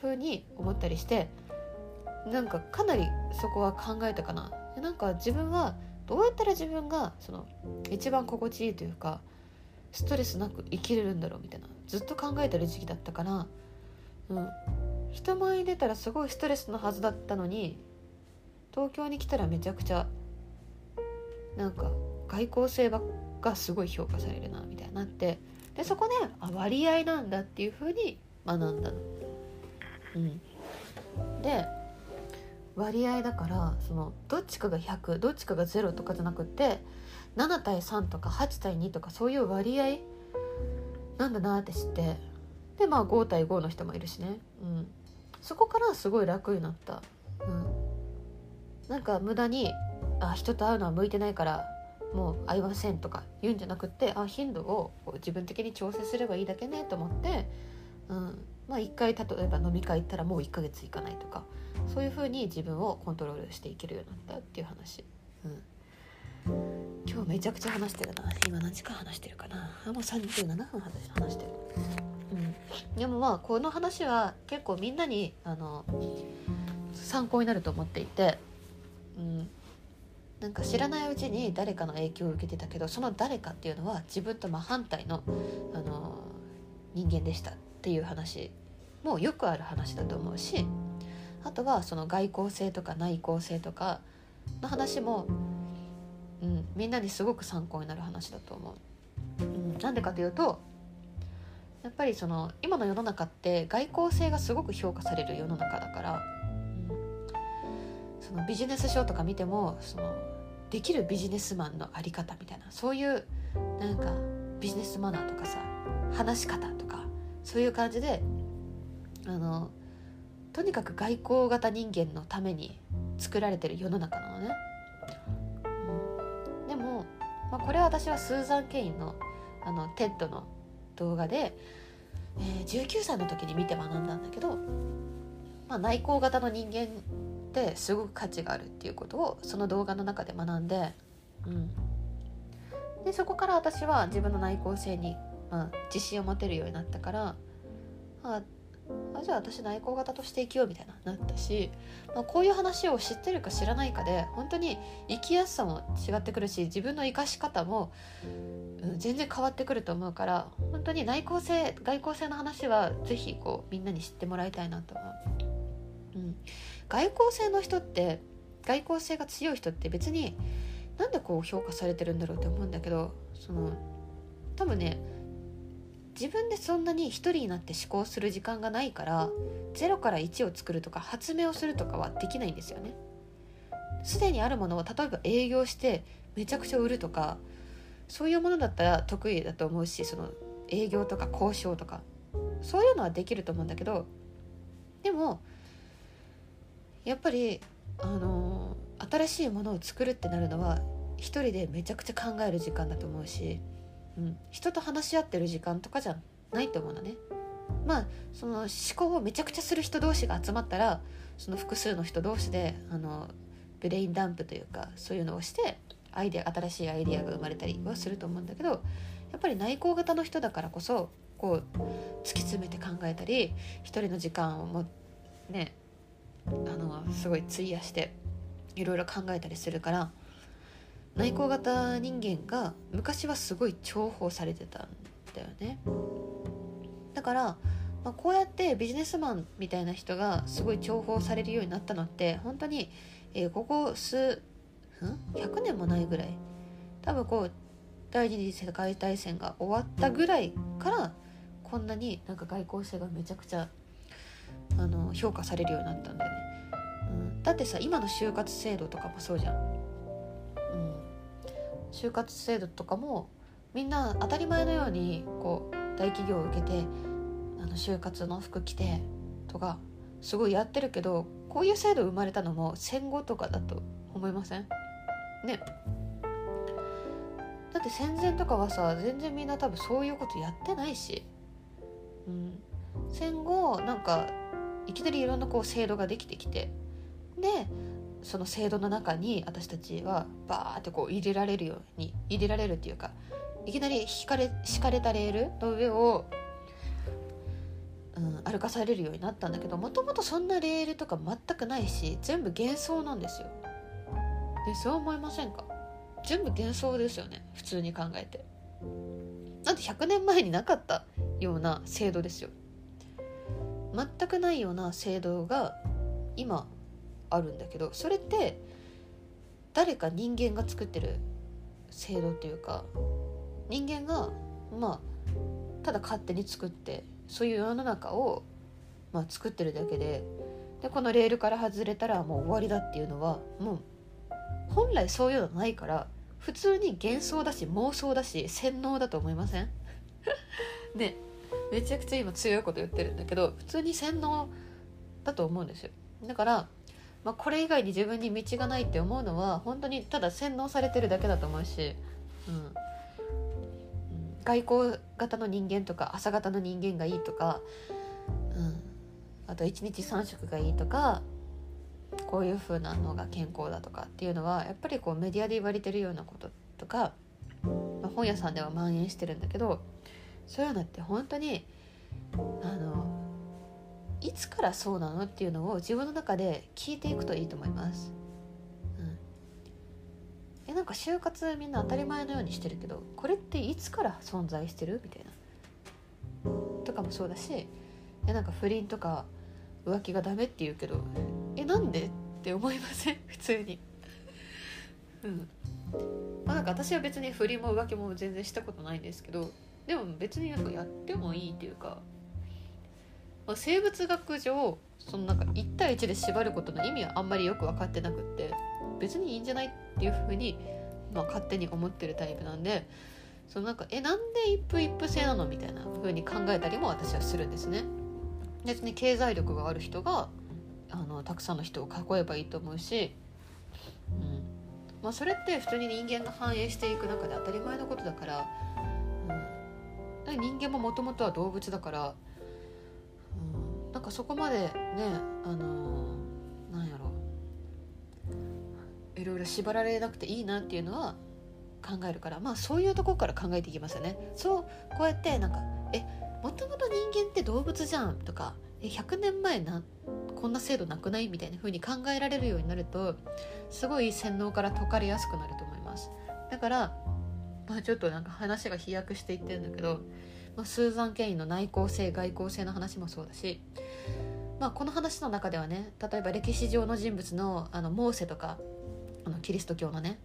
風に思ったりしてなんかかなりそこは考えたかな。なんか自分はどうやったら自分がその一番心地いいというかストレスなく生きれるんだろうみたいな。ずっと考えてる時期だったから、うん、人前に出たらすごいストレスのはずだったのに東京に来たらめちゃくちゃなんか外交性ばっかすごい評価されるなみたいになって。でそこであ割合なんだっていうふうに学んだの。うん、で割合だからそのどっちかが100どっちかが0とかじゃなくって7対3とか8対2とかそういう割合？なんだなって知って。でまあ5対5の人もいるしね、うん、そこからすごい楽になった、うん、なんか無駄にあ人と会うのは向いてないからもう会いませんとか言うんじゃなくってあ頻度を自分的に調整すればいいだけねと思って、うん。まあ、1回例えば飲み会行ったらもう1ヶ月行かないとかそういうふうに自分をコントロールしていけるようになったっていう話。うん。今日めちゃくちゃ話してるな。今何時間話してるかな。あもう37分話してる。うん。でもまあこの話は結構みんなにあの参考になると思っていて。うん。なんか知らないうちに誰かの影響を受けてたけどその誰かっていうのは自分と真反対のあの人間でしたっていう話もよくある話だと思うし。あとはその外交性とか内向性とかの話もうん、みんなにすごく参考になる話だと思う。うん、なんでかというとやっぱりその今の世の中って外交性がすごく評価される世の中だから、うん、そのビジネス書とか見てもそのできるビジネスマンの在り方みたいなそういうなんかビジネスマナーとかさ話し方とかそういう感じであのとにかく外交型人間のために作られてる世の中なのね。でもまあ、これは私はスーザン・ケインのあの TED の動画で、えー、19歳の時に見て学んだんだけど、まあ、内向型の人間ってすごく価値があるっていうことをその動画の中で学んで,、うん、でそこから私は自分の内向性に、まあ、自信を持てるようになったから、あ、あじゃあ私内向型として生きようみたいななったし、まあ、こういう話を知ってるか知らないかで本当に生きやすさも違ってくるし自分の生かし方も、うん、全然変わってくると思うから本当に内向性外向性の話は是非こうみんなに知ってもらいたいなと思う。うん、外向性の人って外向性が強い人って別になんでこう評価されてるんだろうって思うんだけどその多分ね自分でそんなに一人になって思考する時間がないから0から1を作るとか発明をするとかはできないんですよね。すでにあるものを例えば営業してめちゃくちゃ売るとかそういうものだったら得意だと思うしその営業とか交渉とかそういうのはできると思うんだけどでもやっぱりあの新しいものを作るってなるのは一人でめちゃくちゃ考える時間だと思うし、うん、人と話し合ってる時間とかじゃないと思うのね。まあその思考をめちゃくちゃする人同士が集まったらその複数の人同士であのブレインダンプというかそういうのをしてアイデア新しいアイデアが生まれたりはすると思うんだけどやっぱり内向型の人だからこそこう突き詰めて考えたり一人の時間をもねあのすごい費やしていろいろ考えたりするから内向型人間が昔はすごい重宝されてたんだよね。だから、まあ、こうやってビジネスマンみたいな人がすごい重宝されるようになったのって本当に、えー、ここ数100年もないぐらい。多分こう第二次世界大戦が終わったぐらいからこんなになんか外交性がめちゃくちゃあの評価されるようになったんだよね、うん、だってさ今の就活制度とかもそうじゃ、ん、就活制度とかもみんな当たり前のようにこう大企業を受けてあの就活の服着てとかすごいやってるけどこういう制度生まれたのも戦後とかだと思いません？ね。だって戦前とかはさ全然みんな多分そういうことやってないし、うん、戦後なんかいきなりいろんなこう制度ができてきて。でその制度の中に私たちはバーってこう入れられるように入れられるっていうかいきなり引かれ敷かれたレールの上を、うん、歩かされるようになったんだけどもともとそんなレールとか全くないし全部幻想なんですよ。でそう思いませんか？全部幻想ですよね普通に考えて。なんて100年前になかったような制度ですよ。全くないような制度が今あるんだけどそれって誰か人間が作ってる制度っていうか人間がまあただ勝手に作ってそういう世の中を、まあ、作ってるだけででこのレールから外れたらもう終わりだっていうのはもう本来そういうのないから普通に幻想だし妄想だし洗脳だと思いません？ねめちゃくちゃ今強いこと言ってるんだけど普通に洗脳だと思うんですよ。だから、まあ、これ以外に自分に道がないって思うのは本当にただ洗脳されてるだけだと思うし、うん、外交型の人間とか朝型の人間がいいとか、うん、あと1日3食がいいとかこういう風なのが健康だとかっていうのはやっぱりこうメディアで言われてるようなこととか、まあ、本屋さんでは蔓延してるんだけどそういうのって本当にあのいつからそうなのっていうのを自分の中で聞いていくといいと思います。うん、えなんか就活みんな当たり前のようにしてるけどこれっていつから存在してる？みたいな。とかもそうだしえなんか不倫とか浮気がダメって言うけどえなんでって思いません？普通に。うん。まあなんか私は別に不倫も浮気も全然したことないんですけどでも別になんかやってもいいっていうか、生物学上そのなんか1対1で縛ることの意味はあんまりよく分かってなくって別にいいんじゃないっていうふうに、まあ、勝手に思ってるタイプなんでそのなんかえなんで一夫一夫制なのみたいな風に考えたりも私はするんですね。別に経済力がある人があのたくさんの人を囲えばいいと思うし、うんまあ、それって普通に人間が反映していく中で当たり前のことだから、うん、人間ももともとは動物だから、うん、なんかそこまでねあのー、なんやろ。いろいろ縛られなくていいなっていうのは考えるからまあそういうとこから考えていきますよね。そうこうやってなんかえもともと人間って動物じゃんとかえ100年前なこんな制度なくない？みたいな風に考えられるようになるとすごい洗脳から解かれやすくなると思います。だからまあちょっとなんか話が飛躍していってるんだけど、まあ、スーザン・ケインの内向性外向性の話もそうだしまあこの話の中ではね例えば歴史上の人物のあのモーセとかあのキリスト教のね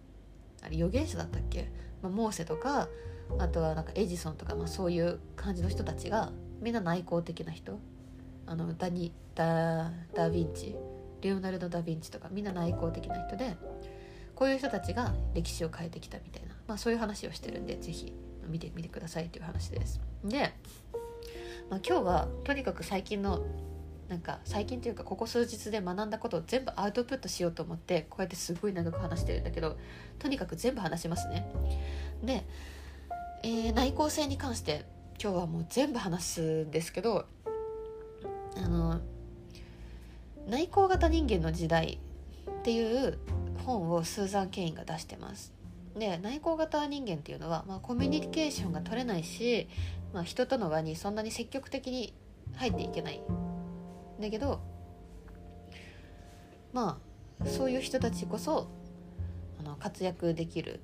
あれ預言者だったっけ、まあ、モーセとかあとはなんかエジソンとか、まあ、そういう感じの人たちがみんな内向的な人。あのダニダダ・ヴィンチ。レオナルド・ダ・ヴィンチとかみんな内向的な人でこういう人たちが歴史を変えてきたみたいな、まあ、そういう話をしてるんで是非見てみてくださいという話です。で、まあ、今日はとにかく最近のなんか最近というかここ数日で学んだことを全部アウトプットしようと思ってこうやってすごい長く話してるんだけどとにかく全部話しますね。でえー、内向性に関して今日はもう全部話すんですけどあの内向型人間の時代っていう本をスーザン・ケインが出してますで内向型人間っていうのは、まあ、コミュニケーションが取れないし、まあ、人との輪にそんなに積極的に入っていけないんだけどまあそういう人たちこそあの活躍できる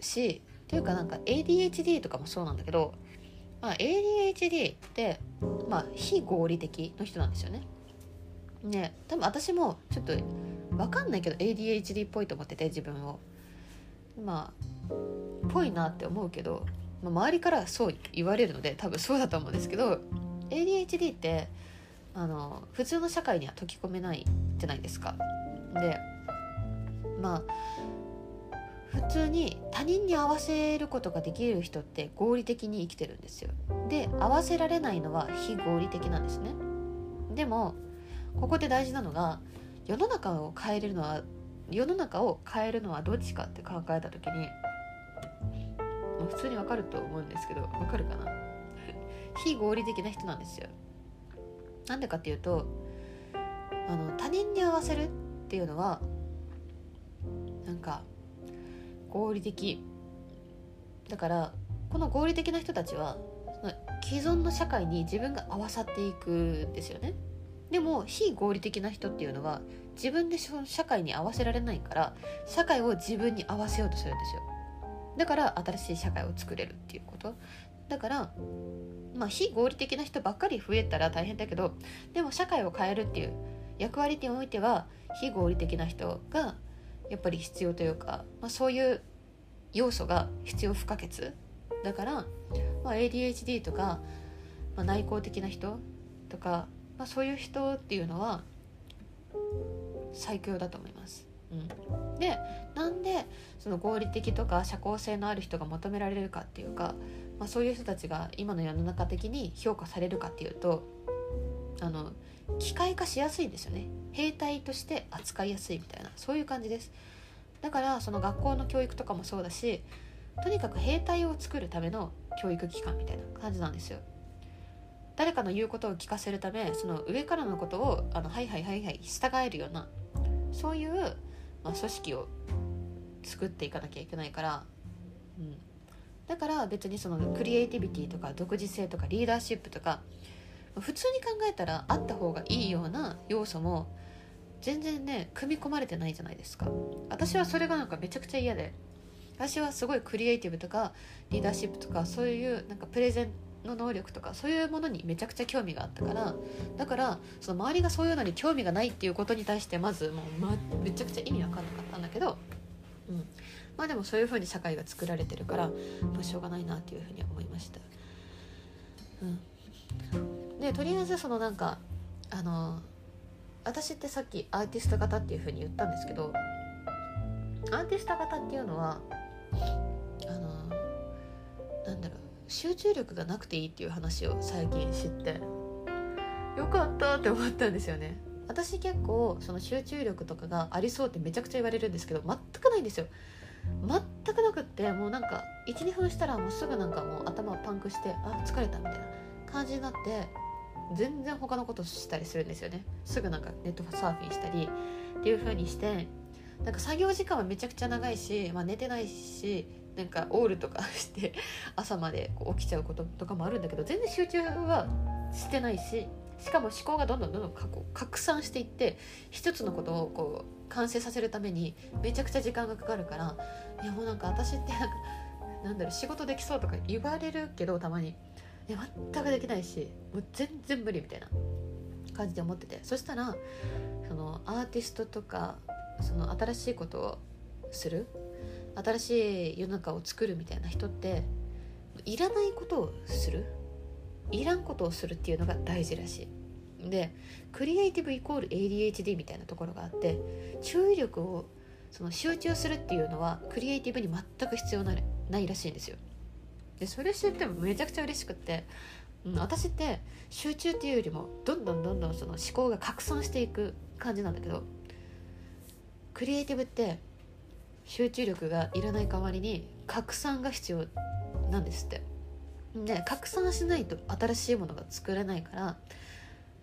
しというかなんか ADHD とかもそうなんだけど、まあ、ADHD って、まあ、非合理的の人なんですよね。ね多分私もちょっと分かんないけど ADHD っぽいと思ってて自分を。まあぽいなって思うけど、まあ、周りからそう言われるので多分そうだと思うんですけど ADHD ってあの普通の社会には溶き込めないじゃないですか。でまあ普通に他人に合わせることができる人って合理的に生きてるんですよ。で合わせられないのは非合理的なんですね。でもここで大事なのが世の中を変えれるのは世の中を変えるのはどっちかって考えた時に普通にわかると思うんですけどわかるかな？非合理的な人なんですよ。なんでかっていうとあの他人に合わせるっていうのはなんか合理的。だからこの合理的な人たちは既存の社会に自分が合わさっていくんですよね。でも非合理的な人っていうのは自分で社会に合わせられないから社会を自分に合わせようとするんですよ。だから新しい社会を作れるっていうことだからまあ非合理的な人ばっかり増えたら大変だけどでも社会を変えるっていう役割においては非合理的な人がやっぱり必要というか、まあ、そういう要素が必要不可欠だから、まあ、ADHD とか、まあ、内向的な人とか、まあ、そういう人っていうのは最強だと思います。うん、でなんでその合理的とか社交性のある人が求められるかっていうか、まあ、そういう人たちが今の世の中的に評価されるかっていうとあの機械化しやすいんですよね。兵隊として扱いやすいみたいなそういう感じです。だからその学校の教育とかもそうだしとにかく兵隊を作るための教育機関みたいな感じなんですよ。誰かの言うことを聞かせるためその上からのことをあのはいはいはいはい従えるようなそういう、まあ、組織を作っていかなきゃいけないから、うん、だから別にそのクリエイティビティとか独自性とかリーダーシップとか普通に考えたらあった方がいいような要素も全然ね組み込まれてないじゃないですか。私はそれがなんかめちゃくちゃ嫌で。私はすごいクリエイティブとかリーダーシップとかそういうなんかプレゼンの能力とかそういうものにめちゃくちゃ興味があったからだからその周りがそういうのに興味がないっていうことに対してまずもう、ま、めちゃくちゃ意味わかんなかったんだけど、うん、まあでもそういうふうに社会が作られてるから、まあ、しょうがないなっていうふうに思いました。うん、でとりあえずそのなんかあの私ってさっきアーティスト型っていうふうに言ったんですけどアーティスト型っていうのはあのなんだろう。集中力がなくていいっていう話を最近知って。よかったって思ったんですよね。私結構その集中力とかがありそうってめちゃくちゃ言われるんですけど全くないんですよ。全くなくってもうなんか12分したらもうすぐなんかもう頭パンクしてあ疲れたみたいな感じになって全然他のことしたりするんですよね。すぐなんかネットサーフィンしたりっていう風にしてなんか作業時間はめちゃくちゃ長いし、まあ、寝てないしなんかオールとかして朝までこう起きちゃうこととかもあるんだけど全然集中はしてないししかも思考がどんどんどんどん拡散していって一つのことをこう完成させるためにめちゃくちゃ時間がかかるからいやもうなんか私ってなんかなんだろう仕事できそうとか言われるけどたまに。いや全くできないしもう全然無理みたいな。感じで思ってて。そしたらそのアーティストとかその新しいことをする新しい世の中を作るみたいな人っていらないことをする？いらんことをするっていうのが大事らしい。でクリエイティブイコール ADHD みたいなところがあって注意力をその集中するっていうのはクリエイティブに全く必要なないらしいんですよ。でそれ知ってもめちゃくちゃ嬉しくって、うん、私って集中っていうよりもどんどんどんどんその思考が拡散していく感じなんだけどクリエイティブって集中力がいらない代わりに拡散が必要なんですって。で拡散しないと新しいものが作れないから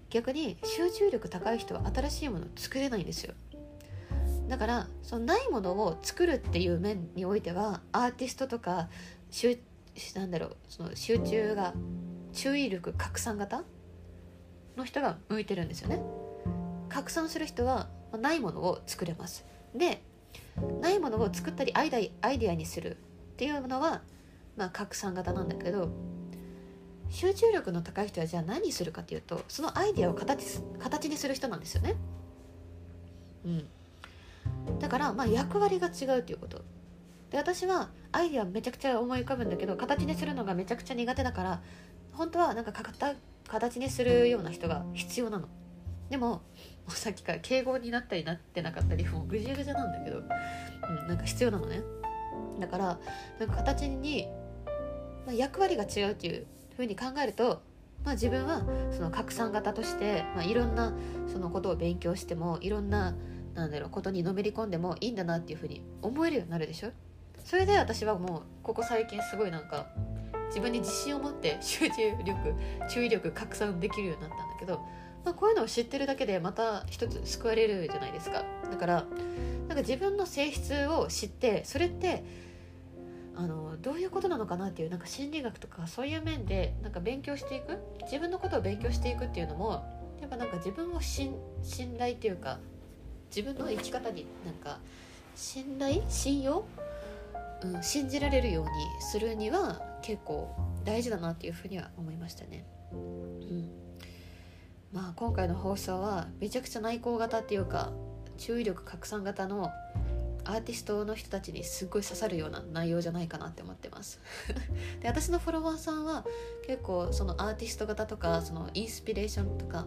逆に集中力高い人は新しいものを作れないんですよ。だからそのないものを作るっていう面においてはアーティストとか集なんだろうその集中が注意力拡散型？の人が向いてるんですよね。拡散する人はないものを作れます。でないものを作ったりアイデアにするっていうのは、まあ、拡散型なんだけど集中力の高い人はじゃあ何するかっていうとそのアイデアを形形にする人なんですよね。うん、だからまあ役割が違うということ。で私はアイデアめちゃくちゃ思い浮かぶんだけど形にするのがめちゃくちゃ苦手だから本当はなんか形にするような人が必要なの。でもさっきから敬語になったりなってなかったりもうぐじゃぐじゃなんだけど、うん、なんか必要なのね。だからなんか形に、まあ、役割が違うっていうふうに考えると、まあ、自分はその拡散型として、まあ、いろんなそのことを勉強してもいろんななんだろうことにのめり込んでもいいんだなっていうふうに思えるようになるでしょ。それで私はもうここ最近すごいなんか自分に自信を持って集中力注意力拡散できるようになったんだけど、まあ、こういうのを知ってるだけでまた一つ救われるじゃないですかだからなんか自分の性質を知ってそれってあのどういうことなのかなっていうなんか心理学とかそういう面でなんか勉強していく自分のことを勉強していくっていうのもやっぱなんか自分を信頼っていうか自分の生き方になんか信頼信用、うん、信じられるようにするには結構大事だなっていうふうには思いましたね。うんまあ、今回の放送はめちゃくちゃ内向型っていうか注意力拡散型のアーティストの人たちにすっごい刺さるような内容じゃないかなって思ってます。で私のフォロワーさんは結構そのアーティスト型とかそのインスピレーションとか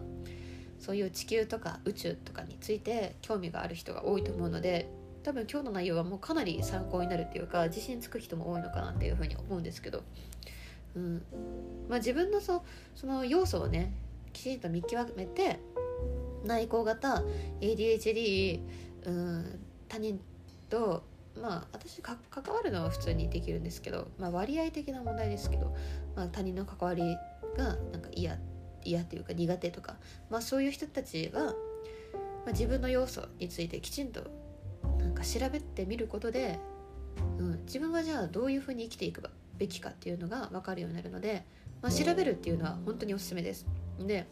そういう地球とか宇宙とかについて興味がある人が多いと思うので多分今日の内容はもうかなり参考になるっていうか自信つく人も多いのかなっていうふうに思うんですけど、うん。まあ、自分のそその要素をねきちんと見極めて内向型 ADHD、うん、他人とまあ私関わるのは普通にできるんですけど、まあ、割合的な問題ですけど、まあ、他人の関わりがなんか嫌嫌っていうか苦手とか、まあ、そういう人たちは、まあ、自分の要素についてきちんとなんか調べてみることで、うん、自分はじゃあどういうふうに生きていくべきかっていうのが分かるようになるので、まあ、調べるっていうのは本当におすすめです。で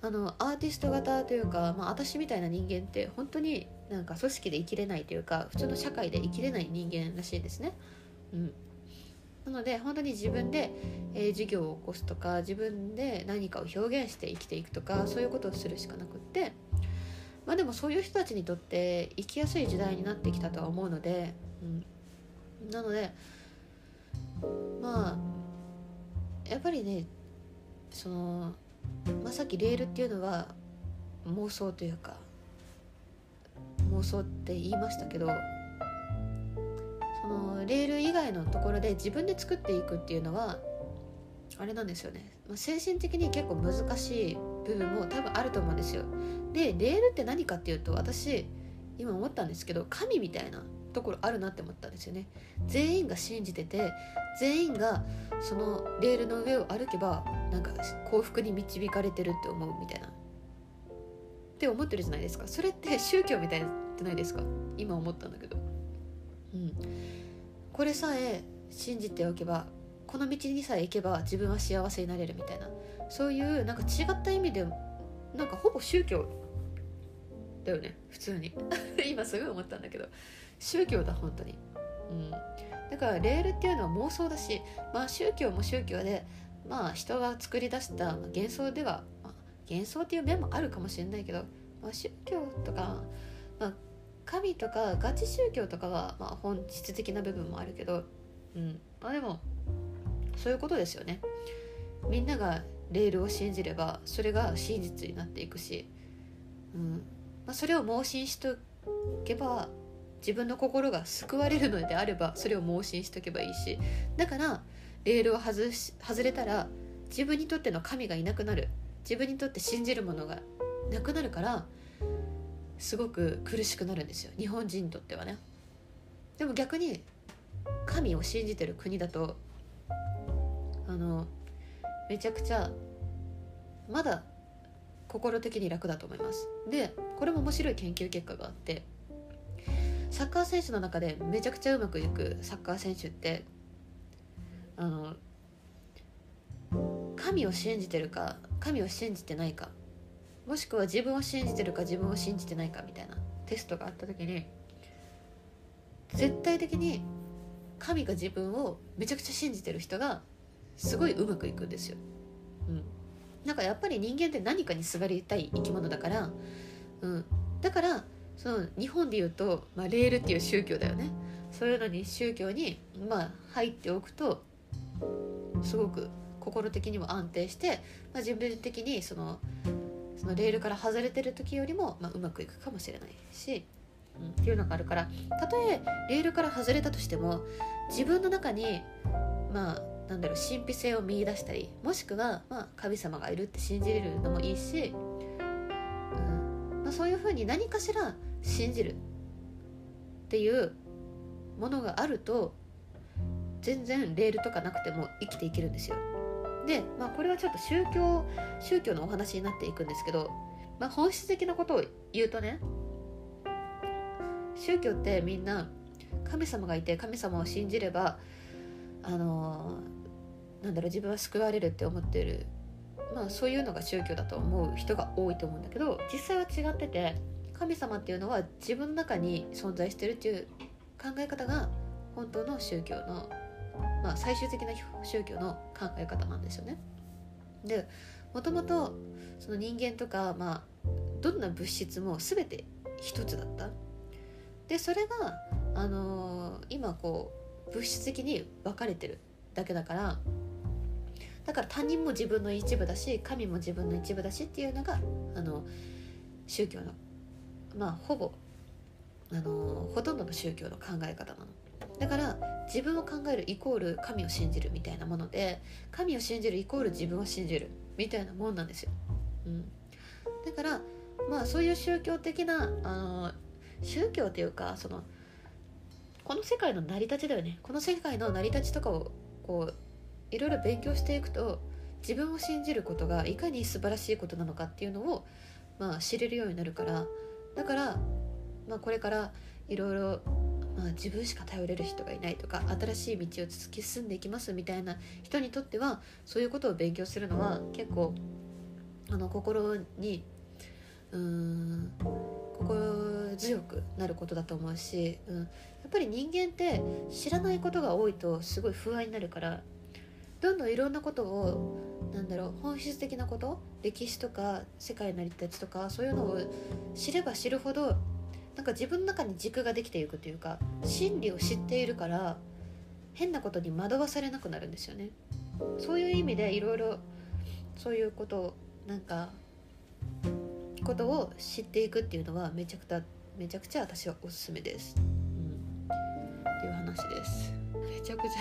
あのアーティスト型というか、まあ、私みたいな人間って本当になんか組織で生きれないというか普通の社会で生きれない人間らしいですね。うん、なので本当に自分で、えー、授業を起こすとか自分で何かを表現して生きていくとかそういうことをするしかなくってまあでもそういう人たちにとって生きやすい時代になってきたとは思うので、うん、なのでまあやっぱりねそのまあ、さっきレールっていうのは妄想というか妄想って言いましたけどそのレール以外のところで自分で作っていくっていうのはあれなんですよね、まあ、精神的に結構難しい部分も多分あると思うんですよ。でレールって何かっていうと私今思ったんですけど神みたいなところあるなって思ったんですよね。全員が信じてて全員がそのレールの上を歩けばなんか幸福に導かれてるって思うみたいなって思ってるじゃないですか。それって宗教みたいじゃないですか。今思ったんだけど。うん。これさえ信じておけばこの道にさえ行けば自分は幸せになれるみたいな。そういうなんか違った意味でなんかほぼ宗教だよね。普通に。今すごい思ったんだけど。宗教だ本当に。うん。だからレールっていうのは妄想だしまあ宗教も宗教でまあ人が作り出した幻想では、まあ、幻想っていう面もあるかもしれないけど、まあ、宗教とか、まあ、神とかガチ宗教とかは、まあ、本質的な部分もあるけど、うんまあ、でもそういうことですよね。みんながレールを信じればそれが真実になっていくし、うんまあ、それを盲信しとけば自分の心が救われるのであればそれを盲信しとけばいいしだからレールを外し外れたら自分にとっての神がいなくなる。自分にとって信じるものがなくなるからすごく苦しくなるんですよ。日本人にとってはね。でも逆に神を信じてる国だとあのめちゃくちゃまだ心的に楽だと思います。でこれも面白い研究結果があってサッカー選手の中でめちゃくちゃうまくいくサッカー選手ってあの神を信じてるか神を信じてないかもしくは自分を信じてるか自分を信じてないかみたいなテストがあった時に絶対的に神が自分をめちゃくちゃ信じてる人がすごいうまくいくんですよ。うん、なんかやっぱり人間って何かにすがりたい生き物だから、うん、だからその日本でいうと、まあ、レールっていう宗教だよね。そういうのに宗教に、まあ、入っておくとすごく心的にも安定して、まあ、自分的にそのそのレールから外れてる時よりも、まあ、うまくいくかもしれないし、うん、っていうのがあるからたとえレールから外れたとしても自分の中にまあなんだろう神秘性を見いだしたりもしくは、まあ、神様がいるって信じれるのもいいし、うんまあ、そういうふうに何かしら信じるっていうものがあると全然レールとかなくても生きていけるんですよ。で、まあ、これはちょっと宗教宗教のお話になっていくんですけど、まあ、本質的なことを言うとね宗教ってみんな神様がいて神様を信じればあのなんだろう自分は救われるって思ってるまあそういうのが宗教だと思う人が多いと思うんだけど実際は違ってて神様っていうのは自分の中に存在してるっていう考え方が本当の宗教の、まあ、最終的な宗教の考え方なんですよね。でもともとその人間とか、まあ、どんな物質も全て一つだった。でそれが、あのー、今こう物質的に分かれてるだけだからだから他人も自分の一部だし神も自分の一部だしっていうのがあの宗教のまあほぼあのほとんどの宗教の考え方なのだから自分を考えるイコール神を信じるみたいなもので神を信じるイコール自分を信じるみたいなもんなんですよ、うん、だからまあそういう宗教的なあの宗教っていうかそのこの世界の成り立ちだよね。この世界の成り立ちとかをこういろいろ勉強していくと自分を信じることがいかに素晴らしいことなのかっていうのを、まあ、知れるようになるから。だから、まあ、これからいろいろまあ、自分しか頼れる人がいないとか新しい道を突き進んでいきますみたいな人にとってはそういうことを勉強するのは結構あの心にうーん心強くなることだと思うし、うん、やっぱり人間って知らないことが多いとすごい不安になるからどんどんいろんなことをなんだろう本質的なこと歴史とか世界の成り立ちとかそういうのを知れば知るほどなんか自分の中に軸ができていくというか真理を知っているから変なことに惑わされなくなるんですよね。そういう意味でいろいろそういうことをなんかことを知っていくっていうのはめちゃくちゃめちゃくちゃ私はおすすめです、うん、っていう話です。めちゃくちゃ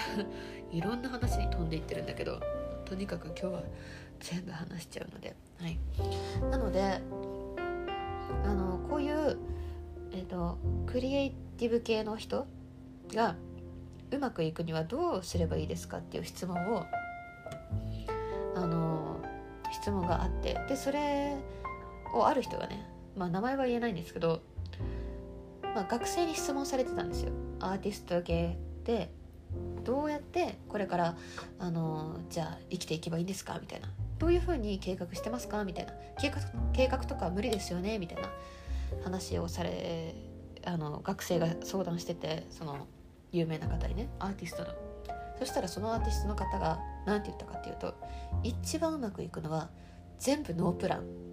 いろんな話に飛んでいってるんだけどとにかく今日は全部話しちゃうので。はい。なのであのこういうえっ、ー、とクリエイティブ系の人がうまくいくにはどうすればいいですかっていう質問をあの質問があってでそれをある人がね、まあ、名前は言えないんですけど、まあ、学生に質問されてたんですよ。アーティスト系でどうやってこれからあのじゃあ生きていけばいいんですか？みたいな。どういうふうに計画してますか？みたいな。計画計画とか無理ですよね？みたいな。話をされあの学生が相談しててその有名な方にねアーティストの。そしたらそのアーティストの方が何て言ったかっていうと一番うまくいくのは全部ノープラン。